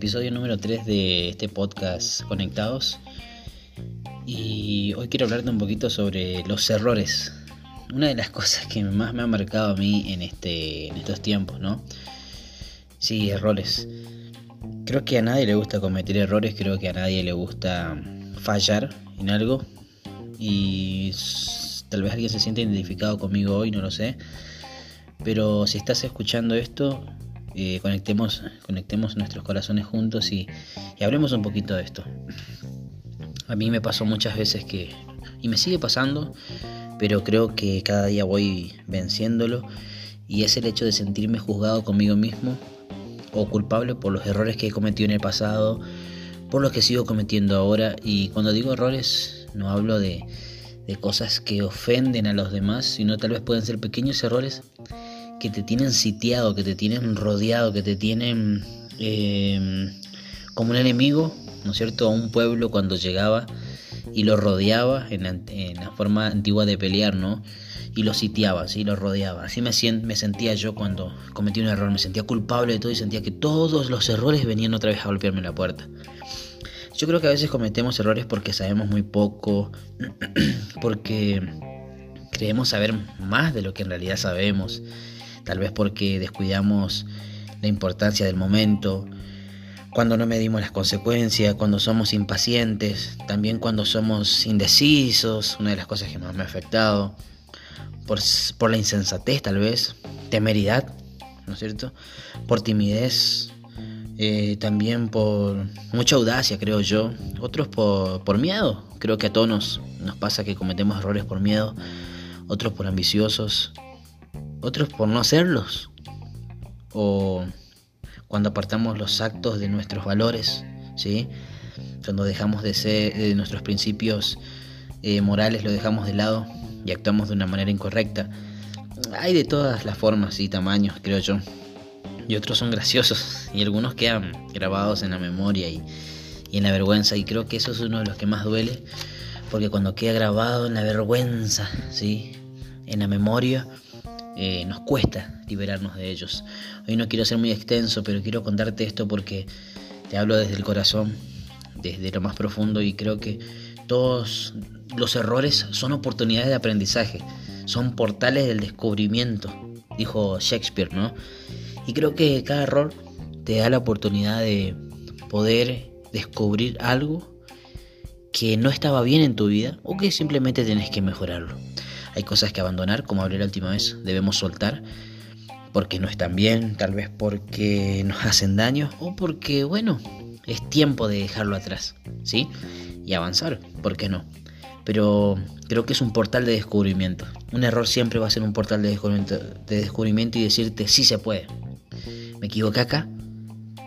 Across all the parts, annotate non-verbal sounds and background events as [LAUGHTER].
episodio número 3 de este podcast Conectados. Y hoy quiero hablarte un poquito sobre los errores. Una de las [LAUGHS] cosas que más me ha marcado a mí en, este, en estos tiempos, ¿no? Sí, errores. Creo que a nadie le gusta cometer errores, creo que a nadie le gusta fallar en algo. Y tal vez alguien se siente identificado conmigo hoy, no lo sé. Pero si estás escuchando esto, eh, conectemos, conectemos nuestros corazones juntos y, hablemos un poquito de esto. A mí me pasó muchas veces que, y me sigue pasando, pero creo que cada día voy venciéndolo, y es el hecho de sentirme juzgado conmigo mismo o culpable por los errores que he cometido en el pasado, por los que sigo cometiendo ahora, y cuando digo errores no hablo de, de cosas que ofenden a los demás, sino tal vez pueden ser pequeños errores que te tienen sitiado, que te tienen rodeado, que te tienen em, como un enemigo, ¿no es cierto?, a un pueblo cuando llegaba y lo rodeaba en la, forma antigua de pelear, ¿no? Y lo sitiaba, ¿sí? Lo rodeaba. Así me, me sentía yo cuando cometí un error, me sentía culpable de todo y sentía que todos los errores venían otra vez a golpearme la puerta. Yo creo que a veces cometemos errores porque sabemos muy poco, [CLEARS THROAT] porque creemos saber más de lo que en realidad sabemos tal vez porque descuidamos la importancia del momento, cuando no medimos las consecuencias, cuando somos impacientes, también cuando somos indecisos, una de las cosas que más me ha afectado, por, la insensatez tal vez, temeridad, ¿no es cierto? Por timidez, eh, también por mucha audacia, creo yo, otros por, por miedo, creo que a todos nos, nos pasa que cometemos errores por miedo, otros por ambiciosos, otros por no hacerlos, o cuando apartamos los actos de nuestros valores, ¿sí? cuando dejamos de ser de nuestros principios eh, morales, lo dejamos de lado y actuamos de una manera incorrecta. Hay de todas las formas y tamaños, creo yo. Y otros son graciosos [LAUGHS] y algunos quedan grabados en la memoria y, y en la vergüenza. Y creo que eso es uno de los que más duele, porque cuando queda grabado en la vergüenza, ¿sí? en la memoria, eh, nos cuesta liberarnos de ellos. Hoy no quiero ser muy extenso, pero quiero contarte esto porque te hablo desde el corazón, desde lo más profundo y creo que todos los errores son oportunidades de aprendizaje, son portales del descubrimiento, dijo Shakespeare, ¿no? Y creo que cada error te da la oportunidad de poder descubrir algo que no estaba bien en tu vida o que simplemente tienes que mejorarlo. Hay cosas que abandonar, como hablé la última vez, debemos soltar porque no están bien, tal vez porque nos hacen daño o porque, bueno, es tiempo de dejarlo atrás, ¿sí? Y avanzar, ¿por qué no? Pero creo que es un portal de descubrimiento. Un error siempre va a ser un portal de descubrimiento, de descubrimiento y decirte, sí se puede. Me equivoqué acá,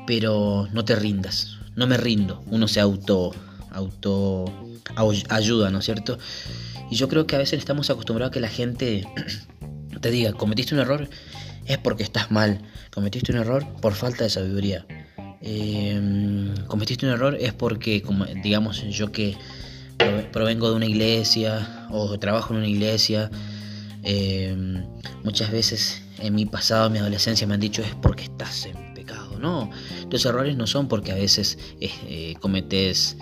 pero no te rindas, no me rindo. Uno se auto, auto ayuda, ¿no es cierto? Y yo creo que a veces estamos acostumbrados a que la gente [CLEARS THROAT] te diga, cometiste un error, es porque estás mal. Cometiste un error por falta de sabiduría. Em, cometiste un error es porque, como, digamos, yo que provengo de una iglesia o trabajo en una iglesia, em, muchas veces en mi pasado, en mi adolescencia, me han dicho es porque estás en pecado. No, los errores no son porque a veces eh, cometes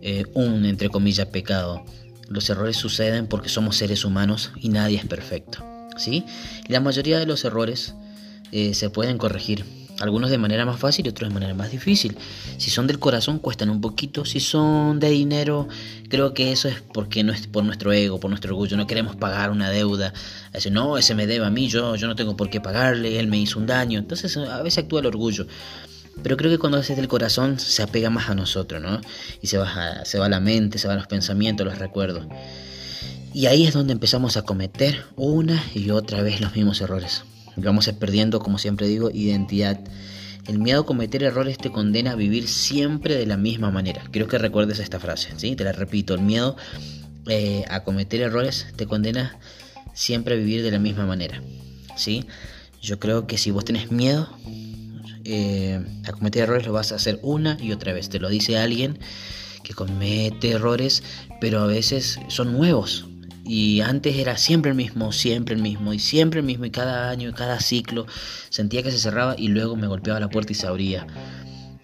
eh, un, entre comillas, pecado. Los errores suceden porque somos seres humanos y nadie es perfecto. ¿sí? la mayoría de los errores eh, se pueden corregir. Algunos de manera más fácil y otros de manera más difícil. Si son del corazón cuestan un poquito. Si son de dinero, creo que eso es porque no es por nuestro ego, por nuestro orgullo. No queremos pagar una deuda. No, ese me debe a mí, yo, yo no tengo por qué pagarle, él me hizo un daño. Entonces a veces actúa el orgullo. Pero creo que cuando haces del corazón se apega más a nosotros, ¿no? Y se va, se va a la mente, se van los pensamientos, los recuerdos. Y ahí es donde empezamos a cometer una y otra vez los mismos errores. vamos perdiendo, como siempre digo, identidad. El miedo a cometer errores te condena a vivir siempre de la misma manera. Creo que recuerdes esta frase, ¿sí? Te la repito, el miedo eh, a cometer errores te condena siempre a vivir de la misma manera, ¿sí? Yo creo que si vos tenés miedo, eh, a cometer errores lo vas a hacer una y otra vez. Te lo dice alguien que comete errores, pero a veces son nuevos. Y antes era siempre el mismo, siempre el mismo, y siempre el mismo, y cada año, y cada ciclo sentía que se cerraba y luego me golpeaba la puerta y se abría.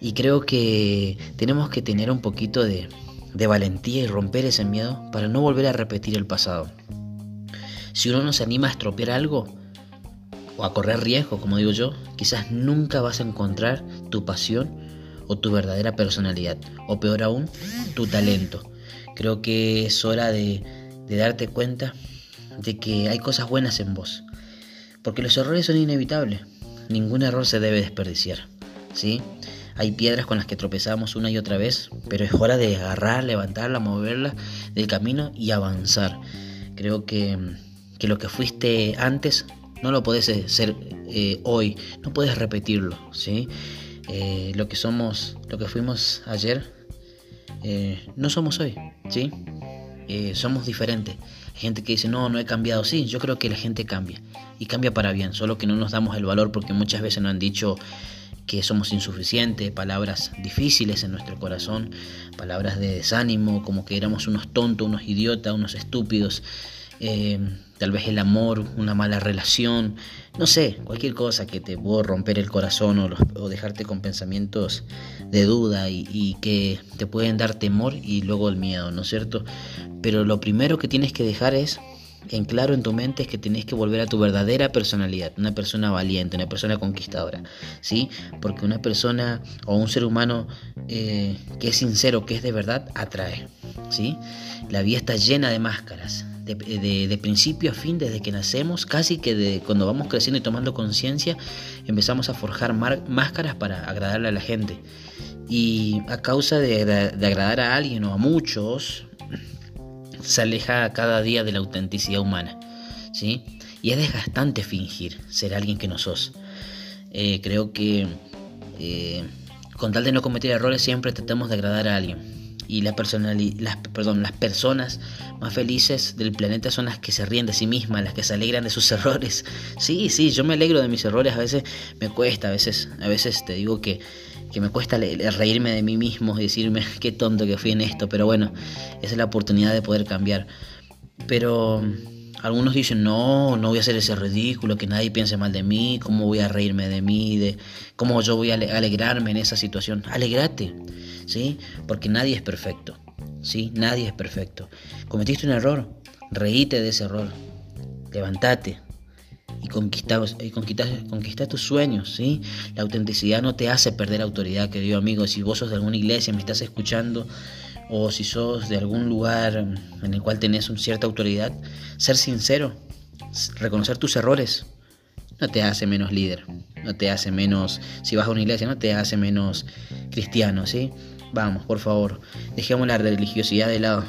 Y creo que tenemos que tener un poquito de, de valentía y romper ese miedo para no volver a repetir el pasado. Si uno no se anima a estropear algo o a correr riesgo, como digo yo, quizás nunca vas a encontrar tu pasión o tu verdadera personalidad, o peor aún, tu talento. Creo que es hora de, de darte cuenta de que hay cosas buenas en vos, porque los errores son inevitables, ningún error se debe desperdiciar, ¿sí? Hay piedras con las que tropezamos una y otra vez, pero es hora de agarrar, levantarla, moverla del camino y avanzar. Creo que, que lo que fuiste antes no lo podés ser eh, hoy, no puedes repetirlo, ¿sí? Eh, lo que somos, lo que fuimos ayer, eh, no somos hoy, ¿sí? somos diferentes. Hay gente que dice, no, no he cambiado. Sí, yo creo que la gente cambia. Y cambia para bien, solo que no nos damos el valor porque muchas veces nos han dicho que somos insuficientes, palabras difíciles en nuestro corazón, palabras de desánimo, como que éramos unos tontos, unos idiotas, unos estúpidos. Eh, tal vez el amor, una mala relación, no sé, cualquier cosa que te pueda romper el corazón o, dejarte con pensamientos de duda y, que te pueden dar temor y luego el miedo, ¿no es cierto? Pero lo primero que tienes que dejar es en claro en tu mente es que tenés que volver a tu verdadera personalidad, una persona valiente, una persona conquistadora, ¿sí? Porque una persona o un ser humano eh, que es sincero, que es de verdad, atrae, ¿sí? La vida está llena de máscaras, de, principio a fin, desde que nacemos, casi que de, cuando vamos creciendo y tomando conciencia, empezamos a forjar máscaras para agradarle a la gente. Y a causa de, agradar a alguien o a muchos, se aleja cada día de la autenticidad humana. ¿sí? Y es desgastante fingir ser alguien que no sos. Eh, creo que eh, con tal de no cometer errores siempre tratamos de agradar a alguien. Y la las, perdón, las personas más felices del planeta son las que se ríen de sí mismas, las que se alegran de sus [LAUGHS] errores. Sí, sí, yo me alegro de mis errores, a veces me cuesta, a veces, a veces te digo que que me cuesta reírme de mí mismo y decirme [LAUGHS] qué tonto que fui en esto, pero bueno, esa es la oportunidad de poder cambiar. Pero algunos dicen, no, no voy a hacer ese ridículo, que nadie piense mal de mí, cómo voy a reírme de mí, de cómo yo voy a alegrarme en esa situación. Alegrate, ¿sí? Porque nadie es perfecto, ¿sí? Nadie es perfecto. Cometiste un error, reíte de ese error, levantate, y conquistar, y conquistar, tus sueños, ¿sí? La autenticidad no te hace perder autoridad, querido amigo. Si vos sos de alguna iglesia, me estás escuchando, o si sos de algún lugar en el cual tenés una cierta autoridad, ser sincero, reconocer tus errores, no te hace menos líder, no te hace menos, si vas a una iglesia, no te hace menos cristiano, ¿sí? Vamos, por favor, dejemos la religiosidad de lado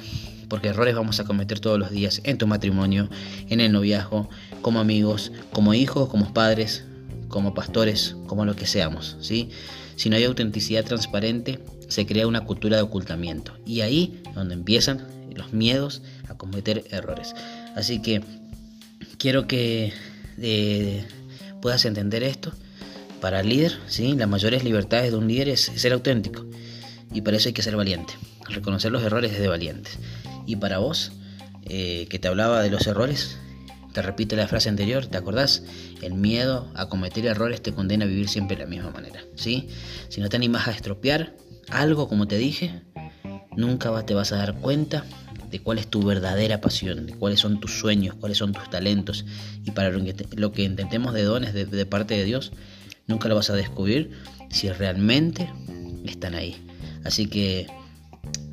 porque errores vamos a cometer todos los días en tu matrimonio, en el noviazgo, como amigos, como hijos, como padres, como pastores, como lo que seamos, ¿sí? Si no hay autenticidad transparente, se crea una cultura de ocultamiento y ahí es donde empiezan los miedos a cometer errores. Así que quiero que eh, puedas entender esto. Para el líder, ¿sí? las mayores libertades de un líder es ser auténtico y para eso hay que ser valiente. Reconocer los errores es de valientes. Y para vos, eh, que te hablaba de los errores, te repito la frase anterior, ¿te acordás? El miedo a cometer errores te condena a vivir siempre de la misma manera, ¿sí? Si no te animas a estropear algo, como te dije, nunca te vas a dar cuenta de cuál es tu verdadera pasión, de cuáles son tus sueños, cuáles son tus talentos. Y para lo que, intentemos de dones de, de parte de Dios, nunca lo vas a descubrir si realmente están ahí. Así que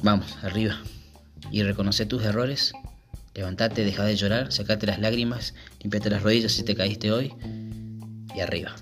vamos, arriba y reconoce tus errores. Levantate, deja de llorar, sacate las lágrimas, limpiate las rodillas si te caíste hoy y arriba.